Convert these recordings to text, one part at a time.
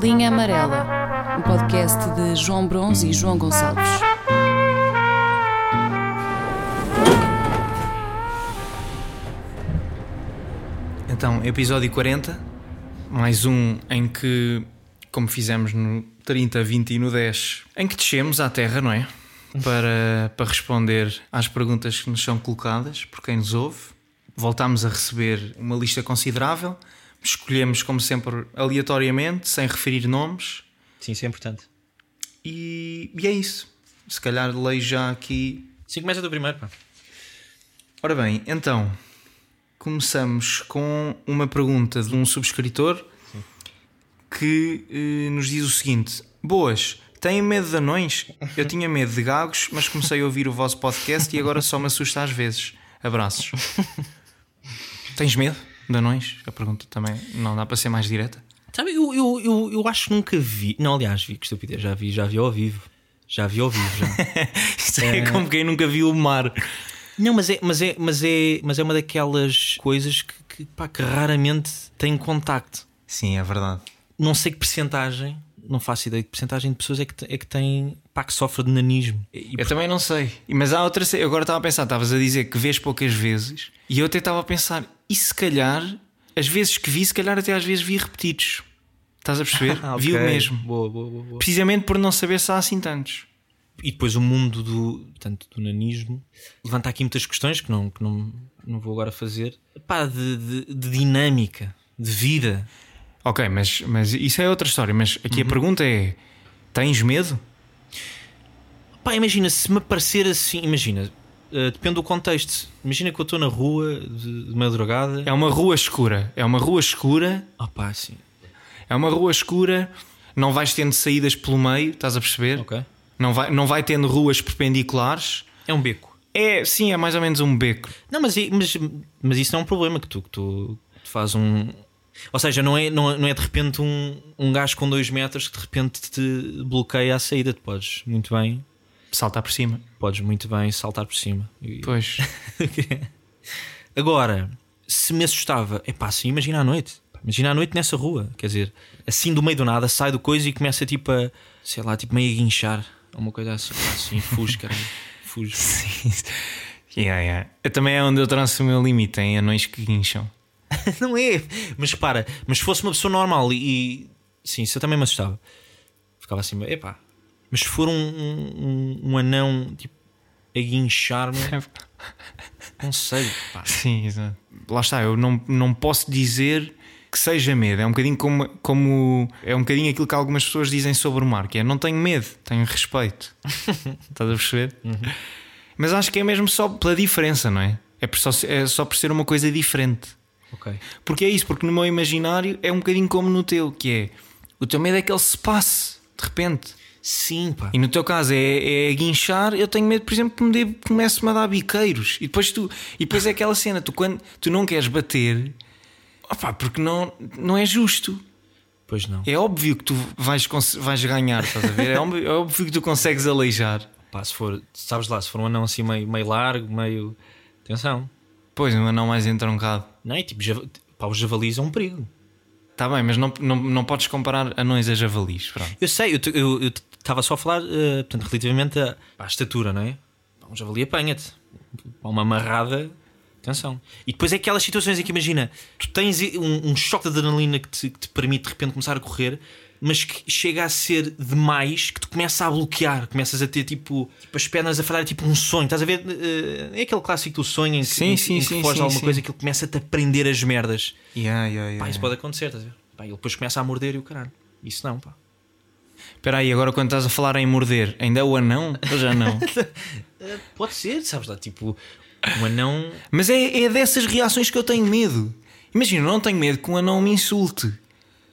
Linha Amarela, um podcast de João Bronze e João Gonçalves. Então, episódio 40, mais um em que, como fizemos no 30, 20 e no 10, em que descemos à Terra, não é? Para, para responder às perguntas que nos são colocadas por quem nos ouve. Voltámos a receber uma lista considerável. Escolhemos, como sempre, aleatoriamente, sem referir nomes. Sim, isso é importante. E, e é isso. Se calhar leio já aqui. Sim, começa do primeiro, pá. Ora bem, então começamos com uma pergunta de um subscritor que eh, nos diz o seguinte: Boas, têm medo de anões? Eu tinha medo de gagos, mas comecei a ouvir o vosso podcast e agora só me assusta às vezes. Abraços. Tens medo de anões? A pergunta também não dá para ser mais direta. Sabe, eu, eu, eu, eu acho que nunca vi. Não, aliás, vi, que estupidez, já vi, já vi ao vivo. Já vi ao vivo, já. Isto é como quem nunca viu o mar. Não, mas é, mas é, mas é, mas é uma daquelas coisas que, que, pá, que raramente tem contacto. Sim, é verdade. Não sei que percentagem, não faço ideia de percentagem de pessoas é que, é que tem, pá, que sofre de nanismo. E, Eu também não sei. Mas há outra. Eu agora estava a pensar, estavas a dizer que vês poucas vezes, e eu até estava a pensar, e se calhar, as vezes que vi, se calhar até às vezes vi repetidos. Estás a perceber? Ah, Vi o mesmo. Boa, boa, boa. Precisamente por não saber se há assim tantos. E depois o mundo do, portanto, do nanismo levanta aqui muitas questões que não, que não, não vou agora fazer. Pá, de, de- de dinâmica, de vida. Ok, mas, mas isso é outra história. Mas aqui a pergunta é: tens medo? Pá, imagina se me aparecer assim, imagina, eh, depende do contexto. Imagina que eu estou na rua de, de madrugada. É uma rua escura. É uma rua escura. Ah, pá, assim. É uma rua escura. Não vais tendo saídas pelo meio, estás a perceber? Ok. Não, vai, não vai tendo ruas perpendiculares. É um beco. É, sim, é mais ou menos um beco. Não, mas, mas, mas isso não é um problema que tu, que tu tu fazes um. Ou seja, não é, não, é- não é de repente um, um gajo com dois metros que de repente te bloqueia a saída. Tu podes muito bem, Saltar por cima. podes muito bem saltar por cima. Pois. Agora, se me assustava, é pá, assim, imagina à noite. Imagina à noite nessa rua, quer dizer, assim do meio do nada, sai do coisa e começa tipo a, sei lá, tipo meio a guinchar. Uma coisa assim, assim, fuge, caralho. Fuge. yeah, yeah. Eu também é onde eu traço o meu limite em anões que guincham. Não é, mas para, mas se fosse uma pessoa normal e, e- sim, isso eu também me assustava. Ficava assim, epá, mas se for um, um, um anão tipo a guinchar-me, não sei, pá. Sim, exato. Lá está, eu não, não posso dizer que seja medo. É um bocadinho como, como. É um bocadinho aquilo que algumas pessoas dizem sobre o mar, que é não tenho medo, tenho respeito. Estás a perceber? Mas acho que é mesmo só pela diferença, não é? É, por só, é só por ser uma coisa diferente. Ok. Porque é isso, porque no meu imaginário é um bocadinho como no teu, que é o teu medo é que ele se passe de repente. Sim, pá. E no teu caso é, é guinchar, eu tenho medo, por exemplo, que me dê, comece-me a dar biqueiros. E depois tu, e depois é aquela cena, tu quando tu não queres bater, opá, porque não, não é justo. Pois não. É óbvio que tu vais, vais ganhar, estás a ver? É óbvio, é óbvio que tu consegues aleijar. Pá, se for, sabes lá, se for um anão assim meio, meio largo, meio. Atenção. Pois, um anão mais entroncado. Não é? Tipo, pá, os javalis é um perigo. Está bem, mas não, não, não podes comparar anões a javalis. Pronto. Eu sei, eu estava só a falar, eh, portanto, relativamente à, estatura, não é? Um javali apanha-te. Uma amarrada. Atenção. E depois é aquelas situações em que imagina, tu tens um, um choque de adrenalina que te, que te permite de repente começar a correr, mas que chega a ser demais que tu começa a bloquear, começas a ter tipo, tipo as pernas a falhar, tipo um sonho. Estás a ver? Eh, É aquele clássico do sonho em que, Sim, em, sim, em que sim, foge alguma coisa que ele começa-te a prender as merdas. Yeah, yeah, yeah, Pá, isso pode acontecer, estás a ver? Pá, ele depois começa a morder e o caralho. Isso não, pá. Espera aí, agora quando estás a falar em morder, ainda é o anão? Ou já não? Pode ser, sabes lá, tipo, um anão. Mas é, é dessas reações que eu tenho medo. Imagina, eu não tenho medo que um anão me insulte.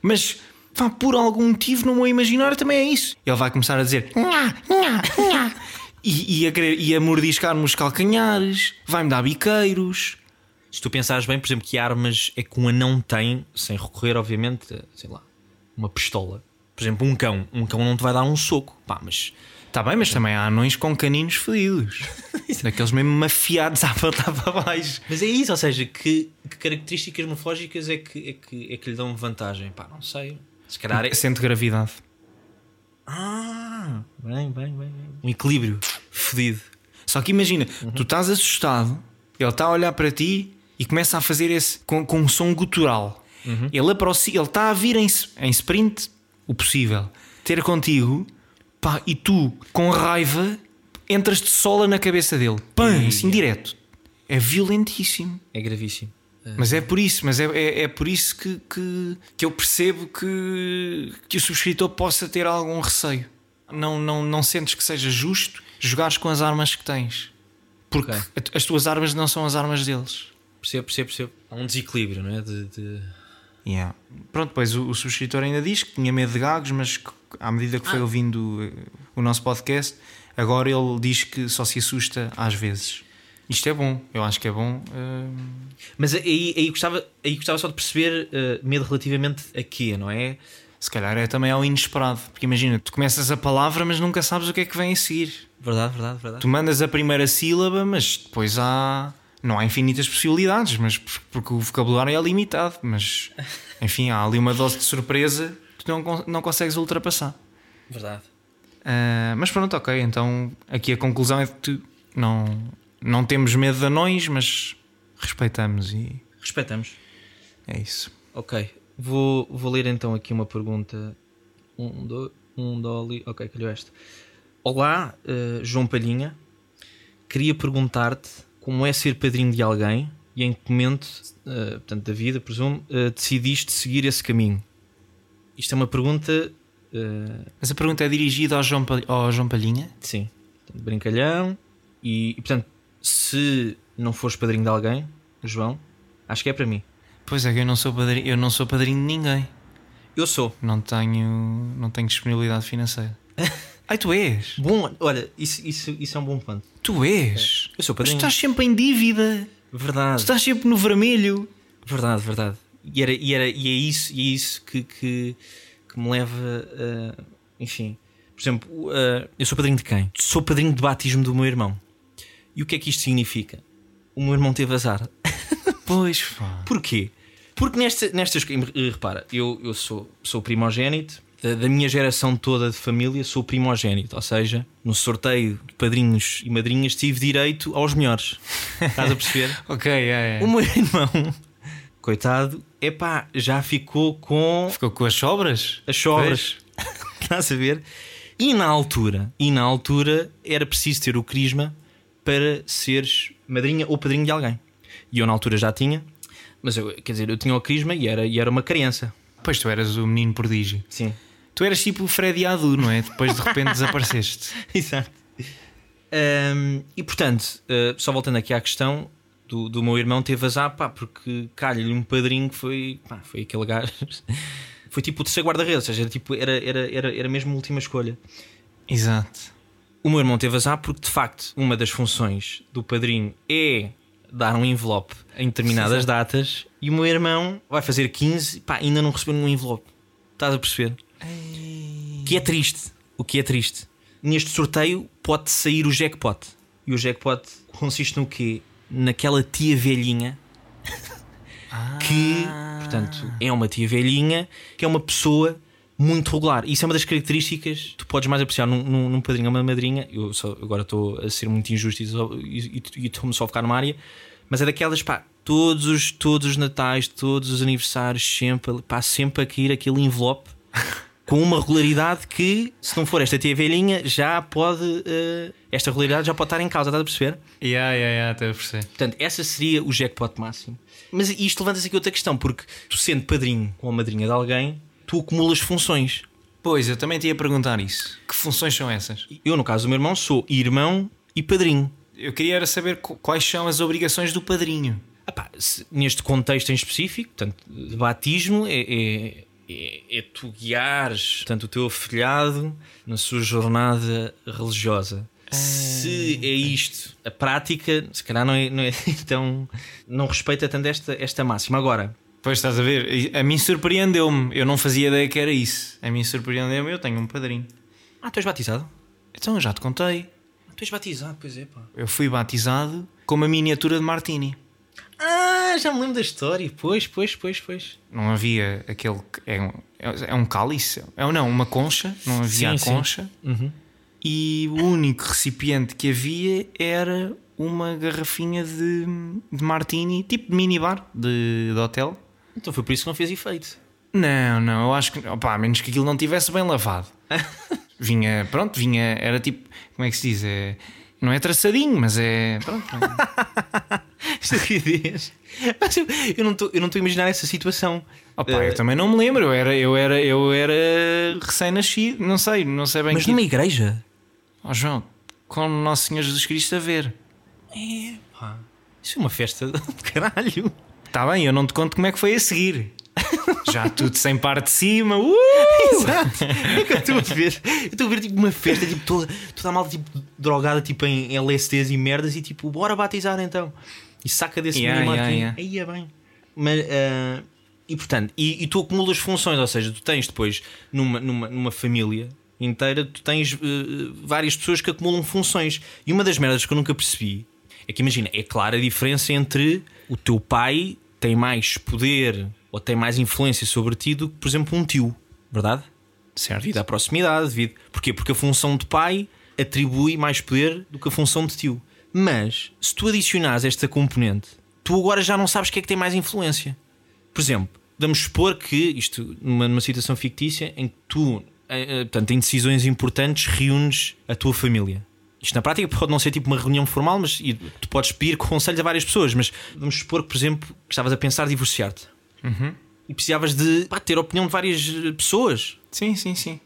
Mas, pá, por algum motivo no meu imaginário também é isso. Ele vai começar a dizer nha, nha, nha. E, e a, querer- e a mordiscar-me os calcanhares, vai-me dar biqueiros. Se tu pensares bem, por exemplo, que armas é que um anão tem, sem recorrer, obviamente, sei lá, uma pistola. Por exemplo, um cão. Um cão não te vai dar um soco. Pá, mas Está bem, mas também há anões com caninos fedidos. Daqueles mesmo mafiados à volta para baixo. Mas é isso, ou seja, que, que características morfológicas é que, é, que, é que lhe dão vantagem? Pá, não sei. Se calhar é. Sente gravidade. Ah, bem, bem, bem. Um equilíbrio fodido. Só que imagina, tu estás assustado, ele está a olhar para ti e começa a fazer esse com, com um som gutural. Ele aproxima, ele está a vir em, em sprint o possível. Ter contigo, pá, e tu, com raiva, entras de sola na cabeça dele. Pã, assim direto. É violentíssimo. É gravíssimo. Mas é por isso, mas é, é, é por isso que, que, que eu percebo que, que o subscritor possa ter algum receio. Não, não, não sentes que seja justo jogares com as armas que tens. Porque Ok. a- as tuas armas não são as armas deles. Percebo, percebo, percebo. Há um desequilíbrio, não é? De, de- Pronto, pois o, o subscritor ainda diz que tinha medo de gagos, mas que, à medida que foi ouvindo eh, o nosso podcast, agora ele diz que só se assusta às vezes. Isto é bom, eu acho que é bom. eh, Mas aí, aí, gostava, aí gostava só de perceber eh, medo relativamente a quê, não é? se calhar é também ao inesperado. Porque imagina, tu começas a palavra, mas nunca sabes o que é que vem a seguir. Verdade, verdade, verdade. Tu mandas a primeira sílaba, mas depois há. Não há infinitas possibilidades, mas por- porque o vocabulário é limitado. Mas enfim, há ali uma dose de surpresa que tu não, não consegues ultrapassar. Verdade. Ah, mas pronto, ok. Então aqui a conclusão é que tu não, não temos medo de anões, mas respeitamos e Respeitamos. é isso. Ok. Vou, vou ler então aqui uma pergunta. Um, do, um dolly. Ok, calhou esta. Olá, eh, João Palhinha. Queria perguntar-te como é ser padrinho de alguém e em que momento, eh, portanto, da vida, presumo, eh, decidiste seguir esse caminho. Isto é uma pergunta. eh, Mas a pergunta é dirigida ao João, ao João Palhinha? sim, portanto, brincalhão. E, e, portanto, se não fores padrinho de alguém, João, acho que é para mim. Pois é, que eu não sou padrinho, eu não sou padrinho de ninguém. Eu sou. Não tenho, não tenho disponibilidade financeira. Ai, tu és? Bom, olha, isso, isso, isso é um bom ponto. Tu és? Eu sou Mas tu padrinho. estás sempre em dívida. Tu Verdade, estás sempre no vermelho. verdade, verdade. E, era, e, era, e é isso, e é isso que, que, que me leva a. Enfim, por exemplo, uh, eu sou padrinho de quem? Sou padrinho de batismo do meu irmão. E o que é que isto significa? O meu irmão teve azar. Pois, pá. Porquê? Porque nesta, nestas. eh, Repara, eu, eu sou, sou primogênito. Da, minha geração toda de família, sou primogênito. Ou seja, no sorteio de padrinhos e madrinhas, tive direito aos melhores. Estás a perceber? Ok, é, é. O meu irmão, coitado, epá, já ficou com Ficou com as sobras? as sobras. Estás a ver? E na altura, e na altura era preciso ter o crisma para seres madrinha ou padrinho de alguém. E eu na altura já tinha, mas eu, quer dizer, eu tinha o crisma e era, e era uma criança. Pois tu eras o menino prodígio. Sim. Tu eras tipo o Freddy Adu, não é? Depois de repente desapareceste. Exato. Ahm, e portanto, ah, só voltando aqui à questão do, do meu irmão, teve azar, pá, porque calha-lhe um padrinho que foi, pá, foi aquele gajo. Foi tipo o terceiro guarda-redes, ou seja, era, tipo, era, era, era, era mesmo a última escolha. Exato. O meu irmão teve azar porque, de facto, uma das funções do padrinho é dar um envelope em determinadas datas e o meu irmão vai fazer 15, pá, ainda não recebeu nenhum envelope. Estás a perceber? O que é triste. O que é triste. Neste sorteio pode sair o jackpot. E o jackpot consiste no quê? Naquela tia velhinha que, portanto, é uma tia velhinha que é uma pessoa muito regular. Isso é uma das características que tu podes mais apreciar num, num, num padrinho ou uma madrinha. Eu só, agora estou a ser muito injusto e estou-me só a focar numa área, mas é daquelas, pá, todos os, todos os natais, todos os aniversários, sempre, pá, sempre a cair aquele envelope com uma regularidade que, se não for esta tia velhinha, já pode. eh, esta regularidade já pode estar em causa, estás a perceber? Yeah, yeah, yeah, até a perceber. Portanto, essa seria o jackpot máximo. Mas isto levanta-se aqui outra questão, porque tu sendo padrinho ou madrinha de alguém, tu acumulas funções. Pois, eu também te ia perguntar isso. Que funções são essas? Eu, no caso do meu irmão, sou irmão e padrinho. Eu queria era saber qu- quais são as obrigações do padrinho. Ah pá, se- neste contexto em específico, portanto, de batismo, é, é, é, é tu guiares portanto, o teu afilhado na sua jornada religiosa. Se é isto a prática, se calhar não é, não é tão. não respeita tanto esta, esta máxima. Agora, Pois estás a ver, a mim surpreendeu-me. Eu não fazia ideia que era isso. A mim surpreendeu-me, eu tenho um padrinho. ah, tu és batizado? Então eu já te contei. Tu és batizado, pois é, pá. Eu fui batizado com uma miniatura de Martini. Ah, Ah, já me lembro da história. Pois, pois, pois, pois. Não havia aquele. É um, é um cálice? É, não, uma concha. Não havia Sim, a concha. Uhum. E o único recipiente que havia era uma garrafinha de, de martini, tipo de minibar de, de hotel. Então foi por isso que não fez efeito. Não, não, eu acho que. Opá, a menos que aquilo não tivesse bem lavado. vinha, pronto, vinha. Era tipo. Como é que se diz? É, não é traçadinho, mas é. Pronto. Estupidez. Mas eu, eu não estou a imaginar essa situação. Opá, Eh, eu também não me lembro. Eu era, eu era, eu era recém-nascido. Não sei, não sei bem mas que. numa igreja? Ó João, com o Nosso Senhor Jesus Cristo a ver. É, pá. Isso é uma festa de caralho. Está bem, eu não te conto como é que foi a seguir. Já tudo sem parte de cima. Uh! Exato. É que eu estou a ver. Eu estou a ver tipo uma festa, tipo, toda, toda a malta tipo, drogada tipo, em LSDs e merdas e tipo, bora batizar então. E saca desse Yeah, mini yeah, yeah. Aí é bem. Mas, ah, e portanto, e, e tu acumulas funções, ou seja, tu tens depois numa, numa, numa família inteira, tu tens eh, várias pessoas que acumulam funções. E uma das merdas que eu nunca percebi é que imagina, é clara a diferença entre o teu pai tem mais poder ou tem mais influência sobre ti do que, por exemplo, um tio, verdade? Certo. Devido à proximidade, devido. Porquê? Porque a função de pai atribui mais poder do que a função de tio. Mas se tu adicionares esta componente, tu agora já não sabes quem é que tem mais influência. Por exemplo, vamos supor que isto numa, numa situação fictícia em que tu, eh, eh, portanto, em decisões importantes, reúnes a tua família. Isto na prática pode não ser tipo uma reunião formal, mas e tu podes pedir conselhos a várias pessoas. Mas vamos supor que, por exemplo, que estavas a pensar divorciar-te e precisavas de pá, ter a opinião de várias eh, pessoas Sim, sim, sim.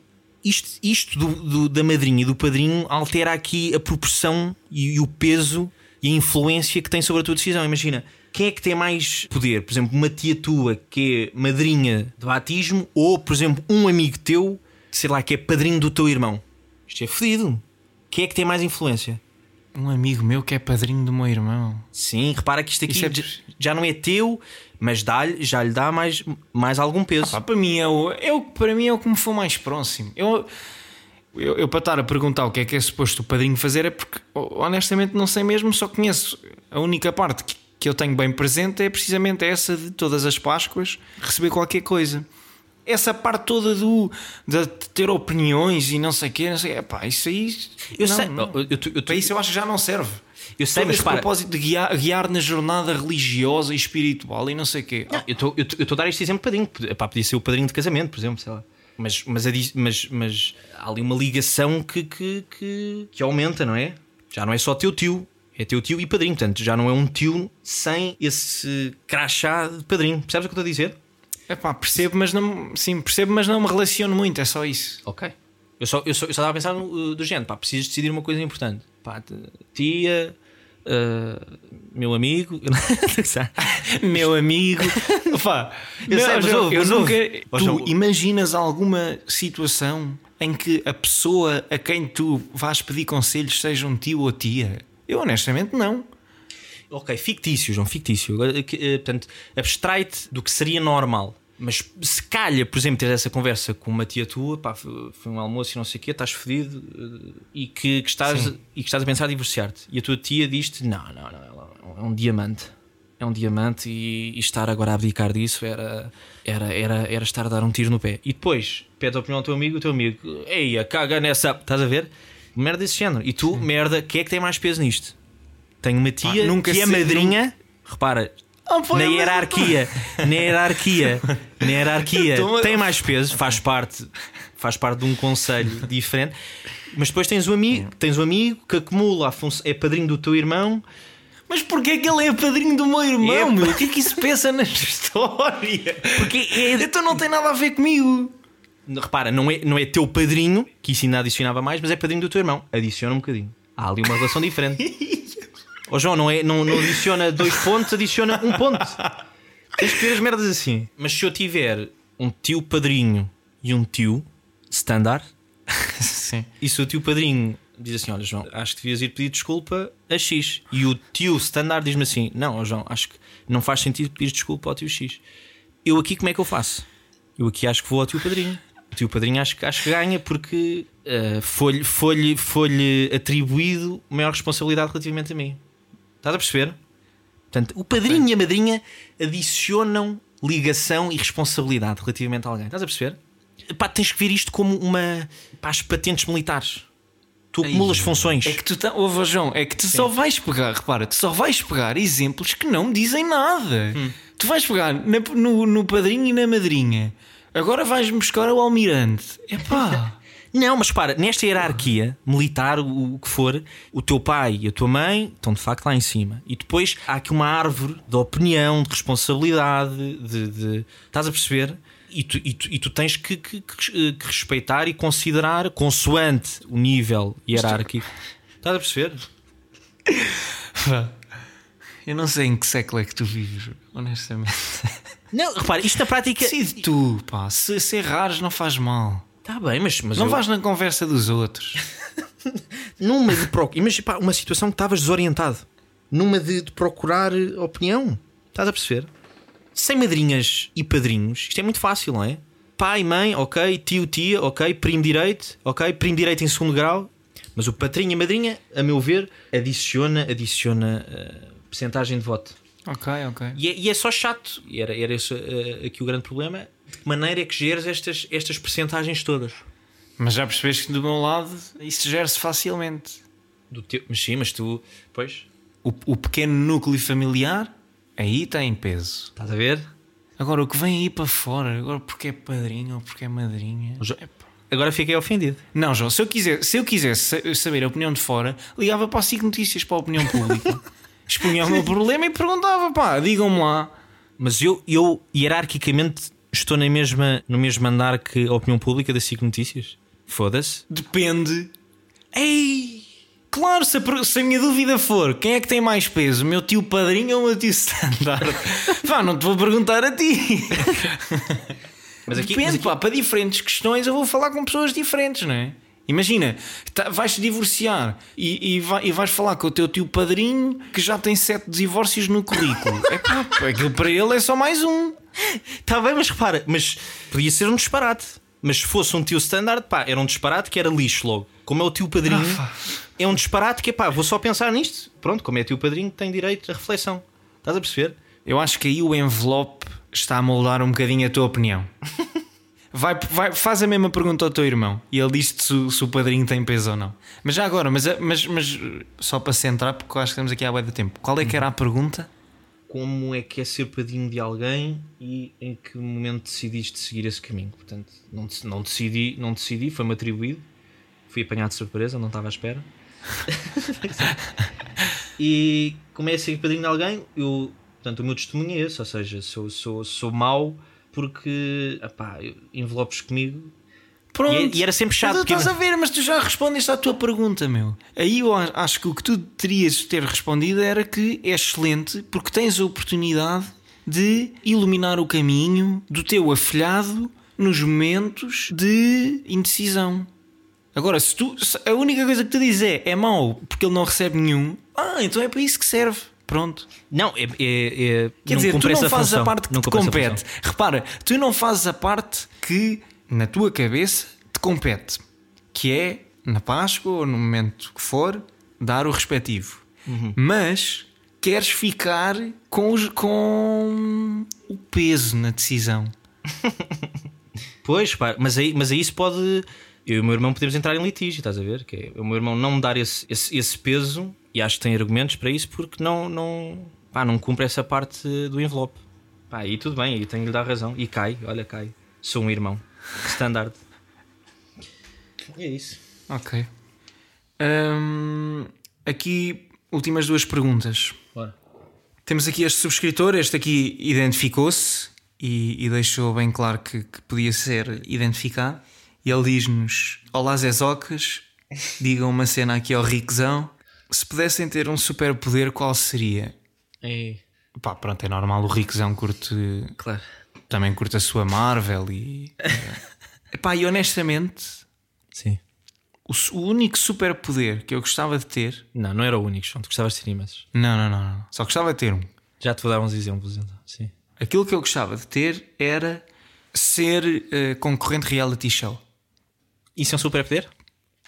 isto, isto do, do- da madrinha e do padrinho altera aqui a proporção e, e o peso e a influência que tem sobre a tua decisão. Imagina, quem é que tem mais poder? Por exemplo, uma tia tua que é madrinha de batismo ou, por exemplo, um amigo teu, sei lá, que é padrinho do teu irmão. Isto é fodido. Quem é que tem mais influência? Um amigo meu que é padrinho do meu irmão. Sim, repara que isto aqui é- já, não é teu, mas dá-lhe, já lhe dá mais, mais algum peso. Pá, para, mim é o, é o, para mim é o que me for mais próximo. Eu, eu, eu, para estar a perguntar o que é que é suposto o padrinho fazer é porque honestamente não sei mesmo, só conheço a única parte que, que eu tenho bem presente é precisamente essa de todas as Páscoas receber qualquer coisa. Essa parte toda do de ter opiniões e não sei o quê, não sei, epá, isso aí eu não, sei, não. eu- eu- eu- para isso eu acho que já não serve. eu sei, Todo mas repara, propósito de guiar, guiar na jornada religiosa e espiritual e não sei o quê. Não, eu estou eu estou a dar este exemplo de padrinho. Epá, podia ser o padrinho de casamento, por exemplo, sei lá. Mas, mas, mas, mas há ali uma ligação que, que, que, que aumenta, não é? Já não é só teu tio, é teu tio e padrinho. Portanto, já não é um tio sem esse crachá de padrinho. Percebes o que eu estou a dizer? Epá, percebo, mas não, sim, percebo, mas não me relaciono muito, é só isso. Ok. Eu só, eu só, eu só estava a pensar no, uh, do género, pá, precisas decidir uma coisa importante. Pá, tia, uh, meu amigo. Meu amigo, Opá, Eu não, sei, mas eu nunca. Tu imaginas alguma situação em que a pessoa a quem tu vais pedir conselhos seja um tio ou tia? Eu honestamente não. Ok, fictício, João, fictício. Eh, Portanto, abstrai-te do que seria normal. Mas se calha, por exemplo, ter essa conversa com uma tia tua, pá, foi um almoço e não sei o quê, estás fedido eh, e que, que estás, Sim. e que estás a pensar em divorciar-te. E a tua tia diz-te: não, não, não, ela é um diamante. É um diamante e, e estar agora a abdicar disso era, era, era, era estar a dar um tiro no pé. E depois pede a opinião ao teu amigo, o teu amigo, eia, caga nessa. Estás a ver? Merda desse género. E tu, merda, quem é que tem mais peso nisto? Tenho uma tia nunca que é madrinha. Repara, Foi na hierarquia, na hierarquia, na hierarquia a- tem mais peso, faz parte, faz parte de um conselho diferente. Mas depois tens o amigo, tens o amigo que acumula a função, é padrinho do teu irmão. Mas porquê que ele é padrinho do meu irmão, É, meu? O que é que isso pensa nesta história? Porque é, Então não tem nada a ver comigo. repara, não é, não é teu padrinho, que isso ainda adicionava mais, mas é padrinho do teu irmão. Adiciona um bocadinho. Há ali uma relação diferente. Ó João, não, é, não, não adiciona dois pontos, adiciona um ponto. Tens que ver as merdas assim. Mas se eu tiver um tio padrinho e um tio standard, Sim. e se o tio padrinho diz assim: Olha, João, acho que devias ir pedir desculpa a X. E o tio standard diz-me assim: Não, João, acho que não faz sentido pedir desculpa ao tio X. Eu aqui, como é que eu faço? Eu aqui acho que vou ao tio padrinho. O tio padrinho acho, que- acho que ganha porque eh, foi-lhe foi foi atribuído maior responsabilidade relativamente a mim. Estás a perceber? Portanto, o padrinho e a madrinha adicionam ligação e responsabilidade relativamente a alguém. Estás a perceber? Pá, tens que ver isto como uma. Pá, as patentes militares. Tu acumulas funções. É que tu tá... João, é que tu só vais pegar, repara, tu só vais pegar exemplos que não dizem nada. Hum. Tu vais pegar na- no, no padrinho e na madrinha. Agora vais buscar o almirante. Epá. Não, mas para, nesta hierarquia militar, o, o que for, o teu pai e a tua mãe estão de facto lá em cima. E depois há aqui uma árvore de opinião, de responsabilidade, de. de- estás a perceber? E tu, e tu- e tu tens que, que- que- que respeitar e considerar consoante o nível hierárquico. Estás a perceber? Eu não sei em que século é que tu vives, honestamente. Não, repara, isto na prática. Decide tu, pá. Se, se errares, não faz mal. Está bem, mas, mas Não eu- vais na conversa dos outros. numa de proc... Imagina pá, uma situação que estavas desorientado. Numa de, de procurar eh, opinião. Estás a perceber? Sem madrinhas e padrinhos, isto é muito fácil, não é? Pai, mãe, ok. Tio, tia, ok. Primo direito, ok. Primo direito em segundo grau. Mas o padrinho e a madrinha, a meu ver, adiciona, adiciona uh, percentagem de voto. ok, ok. E é, e é só chato. E era, era esse eh, aqui o grande problema. De que maneira é que geres estas, estas percentagens todas? Mas já percebeste que do meu lado isso gera-se facilmente. Do teu... Mas sim, mas tu, pois, O, o pequeno núcleo familiar, aí tem peso. estás a ver? Agora, o que vem aí para fora, agora porque é padrinho ou porque é madrinha. Jo-. Agora fiquei ofendido. Não, João, se eu, quiser, se eu quisesse sa- saber a opinião de fora, ligava para a SIC Notícias, para a opinião pública, expunha o meu problema e perguntava, pá, digam-me lá. Mas eu, eu hierarquicamente estou na mesma, no mesmo andar que a opinião pública da SIC Notícias. Foda-se. Depende. Ei! Claro, se a, se a minha dúvida for quem é que tem mais peso, meu tio padrinho ou o meu tio standard? Pá, não te vou perguntar a ti. Mas aqui, Depende, mas aqui- pá, para diferentes questões eu vou falar com pessoas diferentes, não é? Imagina, tá- vais-te divorciar e, e, vai- e vais falar com o teu tio padrinho que já tem sete divórcios no currículo. É pá, aquilo para ele é só mais um. Está bem, mas repara, mas podia ser um disparate. Mas se fosse um tio standard, pá, era um disparate que era lixo logo. Como é o tio padrinho, é um disparate que é pá, vou só pensar nisto. Pronto, como é tio padrinho, tem direito à reflexão. Estás a perceber? Eu acho que aí o envelope está a moldar um bocadinho a tua opinião. Vai, vai- faz a mesma pergunta ao teu irmão e ele diz-te se, o- se o padrinho tem peso ou não. Mas já agora, mas, mas, mas só para centrar, porque acho que estamos aqui há bué de tempo. Qual é que era a pergunta? Como é que é ser padrinho de alguém e em que momento decidiste seguir esse caminho? Portanto, não, não decidi, não decidi, foi-me atribuído. Fui apanhado de surpresa, não estava à espera. e como é ser padrinho de alguém, eu, portanto, o meu testemunho é esse, ou seja, sou, sou, sou mau porque epá, envelopes comigo Pronto. E, era sempre chato. Mas tu porque- estás a ver, mas tu já respondeste à tua pergunta, meu. Aí eu acho que o que tu terias de ter respondido era que é excelente porque tens a oportunidade de iluminar o caminho do teu afilhado nos momentos de indecisão. Agora, se tu se a única coisa que tu dizes é é mau porque ele não recebe nenhum, ah, então é para isso que serve. Pronto. Não, é, é, é- Quer não dizer, tu não fazes função. a parte que Não te compete. Repara, tu não fazes a parte que na tua cabeça te compete, que é na Páscoa ou no momento que for, dar o respectivo. Uhum. Mas queres ficar com, os- com o peso na decisão. Pois, pá, mas aí, mas aí isso pode. Eu e o meu irmão podemos entrar em litígio, estás a ver? Que é o meu irmão não me dar esse, esse, esse peso, e acho que tem argumentos para isso, porque não, não, pá, não cumpre essa parte do envelope. Pá, aí tudo bem, aí tenho de lhe dar razão. E cai, olha, cai. Sou um irmão. Standard. E é isso. Ok. Hum, aqui, últimas duas perguntas. Bora. Temos aqui este subscritor, este aqui identificou-se e, e deixou bem claro que, que podia ser identificado. E ele diz-nos: Olá, Zezocas, digam uma cena aqui ao Riquezão. Se pudessem ter um superpoder, qual seria? É, Pá, pronto, é normal, o Riquezão curte, claro. Também curte a sua Marvel e. eh, Pá, e honestamente, Sim. o, o único superpoder que eu gostava de ter. Não, não era o único, João. Tu gostavas de ter imensos. Não, não, não, não. Só gostava de ter um. Já te vou dar uns exemplos, então. Sim. Aquilo que eu gostava de ter era ser eh, concorrente reality show. Isso é um super poder?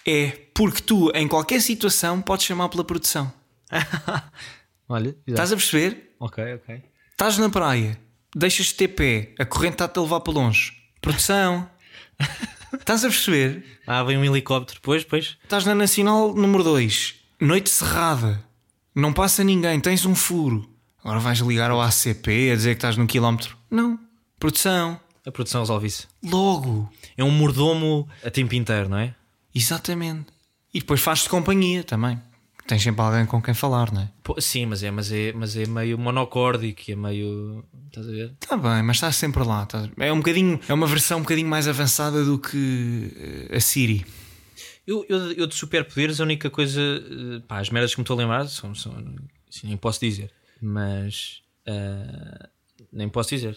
É porque tu, em qualquer situação, podes chamar pela produção. Olha. Estás a perceber? Ok, ok. Estás na praia, deixas de ter pé, a corrente está-te a levar para longe. Produção. Estás a perceber? Ah, vem um helicóptero. Pois, pois. Estás na Nacional número 2, noite cerrada, não passa ninguém, tens um furo. Agora vais ligar ao ACP a dizer que estás num quilómetro. Não. Produção. A produção resolve isso. Logo. É um mordomo a tempo inteiro, não é? Exatamente. E depois faz-te companhia também. Tens sempre alguém com quem falar, não é? Pô, sim, mas é, mas, é, mas é meio monocórdico, é meio. Estás a ver? Está bem, mas estás sempre lá. estás- É um bocadinho, é uma versão um bocadinho mais avançada do que eh, a Siri. Eu, eu, eu de superpoderes, a única coisa. eh, Pá, as merdas que me estou a lembrar são. são assim, nem posso dizer. Mas. ah, nem posso dizer.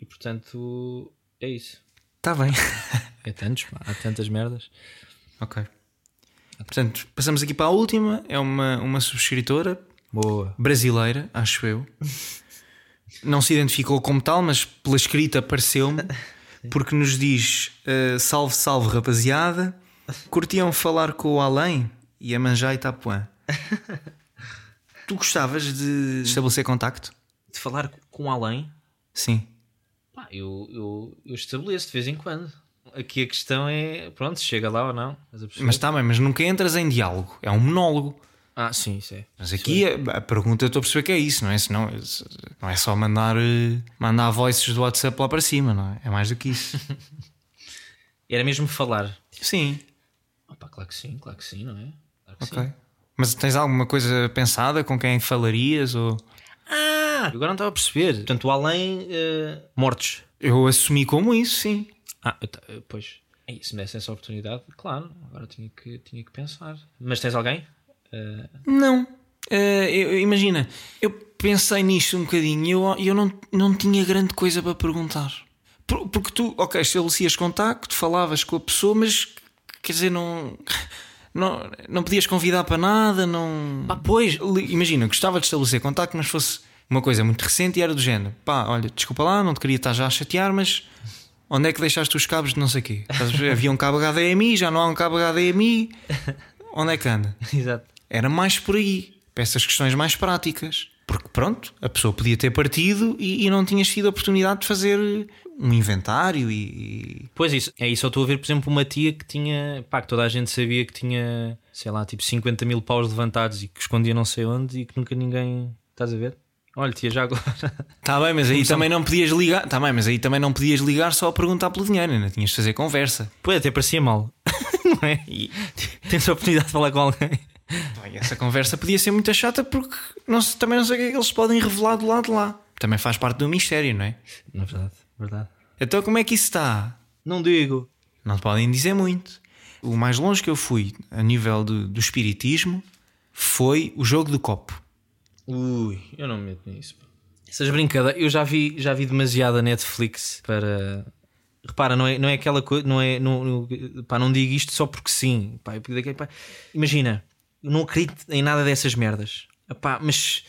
E portanto. É isso. Está bem. É tantos, pá, há tantas merdas. ok. Portanto, passamos aqui para a última. É uma, uma subscritora Boa. brasileira, acho eu. Não se identificou como tal, mas pela escrita pareceu-me, porque nos diz: eh, salve, salve, rapaziada. Curtiam falar com o Além e a Manjá e Tapuã. Tu gostavas de estabelecer contacto? De falar com além, Sim. pá, eu, eu, eu estabeleço de vez em quando. Aqui a questão é. Pronto, se chega lá ou não. Mas está bem, mas nunca entras em diálogo. É um monólogo. Ah, sim, isso é. Mas aqui a, a pergunta eu estou a perceber que é isso, não é? Senão, não é só mandar, eh, mandar voices do WhatsApp lá para cima, não é? É mais do que isso. Era mesmo falar. Sim. Opa, claro que sim, claro que sim, não é? Claro que Ok. sim. Mas tens alguma coisa pensada com quem falarias? Ou... Ah, agora não estava a perceber. Portanto, além. eh, mortos. Eu assumi como isso, sim. Ah, eh, pois. Ei, se me desse essa oportunidade, claro, agora tinha que, tinha que pensar. Mas tens alguém? Eh, Não. Eh, eu- imagina, eu pensei nisto um bocadinho e eu, eu não, não tinha grande coisa para perguntar. Por- Porque tu, ok, estabelecias contacto, falavas com a pessoa, mas quer dizer, não. Não, não podias convidar para nada, não. Ah, pois. Imagina, gostava de estabelecer contacto, mas fosse uma coisa muito recente e era do género: pá, olha, desculpa lá, não te queria estar já a chatear, mas onde é que deixaste os cabos de não sei o quê? Havia um cabo HDMI, já não há um cabo HDMI, onde é que anda? Exato. Era mais por aí, para essas questões mais práticas. Porque pronto, a pessoa podia ter partido e, e não tinhas tido a oportunidade de fazer um inventário e. Pois isso, é isso. Eu estou a ver, por exemplo, uma tia que tinha, pá, que toda a gente sabia que tinha, sei lá, tipo 50 mil paus levantados e que escondia não sei onde e que nunca ninguém. Estás a ver? Olha, tia, já agora. Tá bem, mas aí também não podias ligar. Tá bem, mas aí também não podias ligar só a perguntar pelo dinheiro, ainda tinhas de fazer conversa. Pois até parecia mal. não é? E tens a oportunidade de falar com alguém. Bem, essa conversa podia ser muito chata porque não se- também não sei o que é que eles podem revelar do lado de lá. Também faz parte do mistério, não é? Na verdade, verdade. Então como é que isso está? Não digo. Não te podem dizer muito. O mais longe que eu fui a nível do, do espiritismo foi o jogo do copo. Ui, eu não me meto nisso. pá. Essas brincadeiras, eu já vi, já vi demasiada Netflix para. Repara, não é, não é aquela coisa, não é. Não, não, pá, não digo isto só porque sim. Pá, eu- daqui- pá. Imagina, eu não acredito em nada dessas merdas. Epá, mas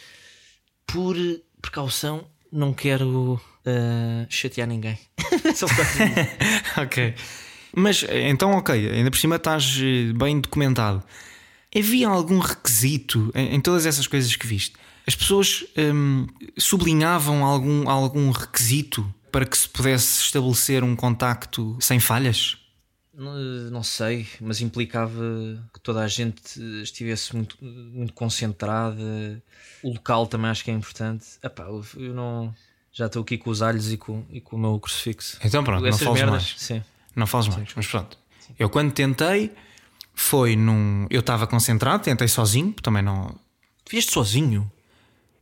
por precaução não quero ah, chatear ninguém. Só ok. Mas então, ok, ainda por cima estás eh, bem documentado. Havia algum requisito em, em todas essas coisas que viste? As pessoas hum, sublinhavam algum, algum requisito para que se pudesse estabelecer um contacto sem falhas? Não, não sei, mas implicava que toda a gente estivesse muito, muito concentrada. O local também acho que é importante. Epá, eu- não. Já estou aqui com os alhos e com, e com o meu crucifixo. Então pronto, não Essas fales merdas, mais. sim. Não fales mais, mas pronto. Eu quando tentei, foi num. Eu estava concentrado, tentei sozinho, também não. Vieste sozinho?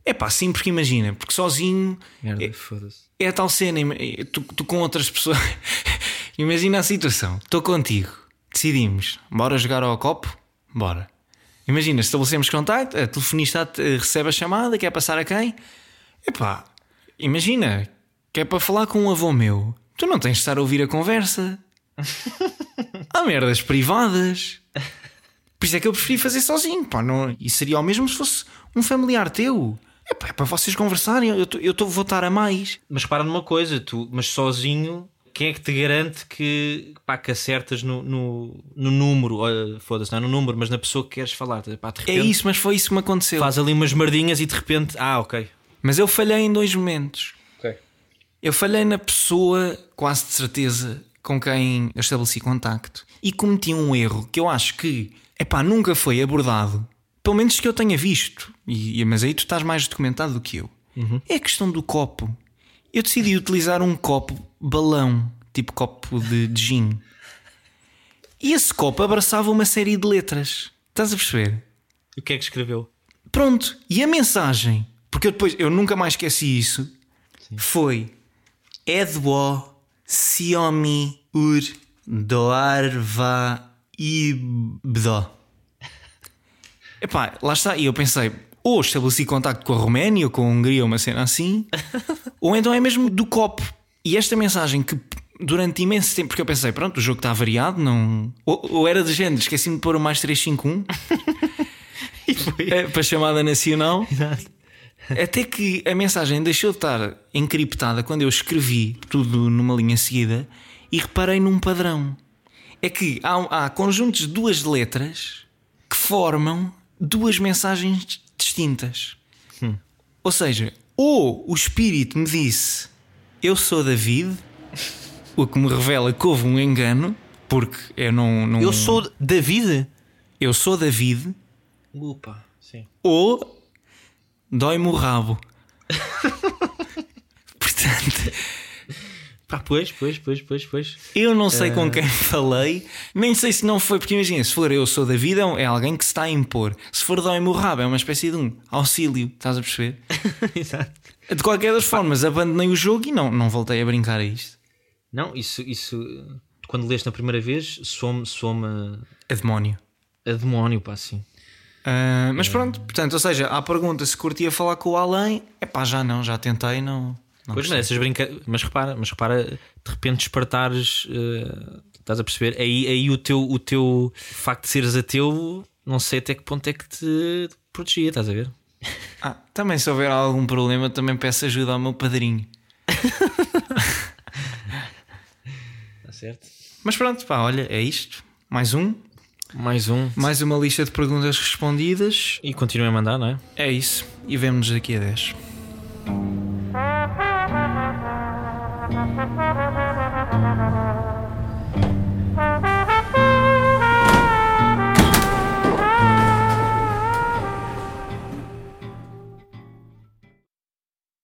É pá, sim, porque imagina, porque sozinho Merda, É- foda-se. é a tal cena, ima- tu, tu com outras pessoas. imagina a situação, estou contigo, decidimos, bora jogar ao copo? Bora. Imagina, estabelecemos contacto, a telefonista eh, recebe a chamada, quer passar a quem? Epá, imagina, que é para falar com um avô meu, tu não tens de estar a ouvir a conversa. Há merdas privadas. Por isso é que eu preferi fazer sozinho. Pá, não... E seria o mesmo se fosse um familiar teu. Epá, é para vocês conversarem. Eu, tô- eu tô, vou estar a mais. Mas repara numa coisa, tu, mas sozinho, quem é que te garante que, pá, que acertas no, no, no número? Foda-se, não é no número, mas na pessoa que queres falar. Pá, É repente isso, mas foi isso que me aconteceu. Faz ali umas merdinhas e de repente, ah, ok. Mas eu falhei em dois momentos. Ok. Eu falhei na pessoa, quase de certeza, com quem eu estabeleci contacto. E cometi um erro que eu acho que, epá, nunca foi abordado. Pelo menos que eu tenha visto. E, mas aí tu estás mais documentado do que eu. É a questão do copo. Eu decidi utilizar um copo balão, tipo copo de, de gin. E esse copo abraçava uma série de letras. Estás a perceber? E o que é que escreveu? Pronto, e a mensagem, porque eu depois eu nunca mais esqueci isso, foi Edwo Xiaomi Ur Doarva Ibdo. Epá, lá está, e eu pensei, ou estabeleci contacto com a Roménia ou com a Hungria, uma cena assim, ou então é mesmo do copo. E esta mensagem que durante imenso tempo, porque eu pensei, pronto, o jogo está variado, não. Ou, ou era de género, esqueci-me de pôr o mais 351 eh, para chamada nacional. Até que a mensagem deixou de estar encriptada quando eu escrevi tudo numa linha seguida e reparei num padrão. É que há, há conjuntos de duas letras que formam duas mensagens distintas. Ou seja, ou o espírito me disse eu sou David, o que me revela que houve um engano, porque eu não. não Eu sou David? eu sou David, Opa, sim. ou dói-me o rabo. Portanto, Pá, pois, pois, pois, pois, pois. eu não sei com quem falei, nem sei se não foi, porque imagina, se for eu sou David, é um- é alguém que se está a impor. Se for dói-me o rabo, é uma espécie de um auxílio, estás a perceber? Exato. De qualquer das formas, abandonei o jogo e não, não voltei a brincar a isto. Não, isso, isso quando leste na primeira vez, soa-me soa É demónio. a demónio, pá, assim. Ah, mas pronto, portanto, ou seja, à pergunta se curtia falar com o além, é pá, já não, já tentei, não. não Pois não, essas brinca... mas repara, mas repara, de repente despertares, eh, estás a perceber? Aí, aí o teu, o teu facto de seres ateu, não sei até que ponto é que te protegia, estás a ver? Ah, também se houver algum problema, também peço ajuda ao meu padrinho. Está certo? Mas pronto, pá, olha, é isto. Mais um. Mais um. Mais uma lista de perguntas respondidas. E continuem a mandar, não é? É isso. E vemos-nos daqui a 10.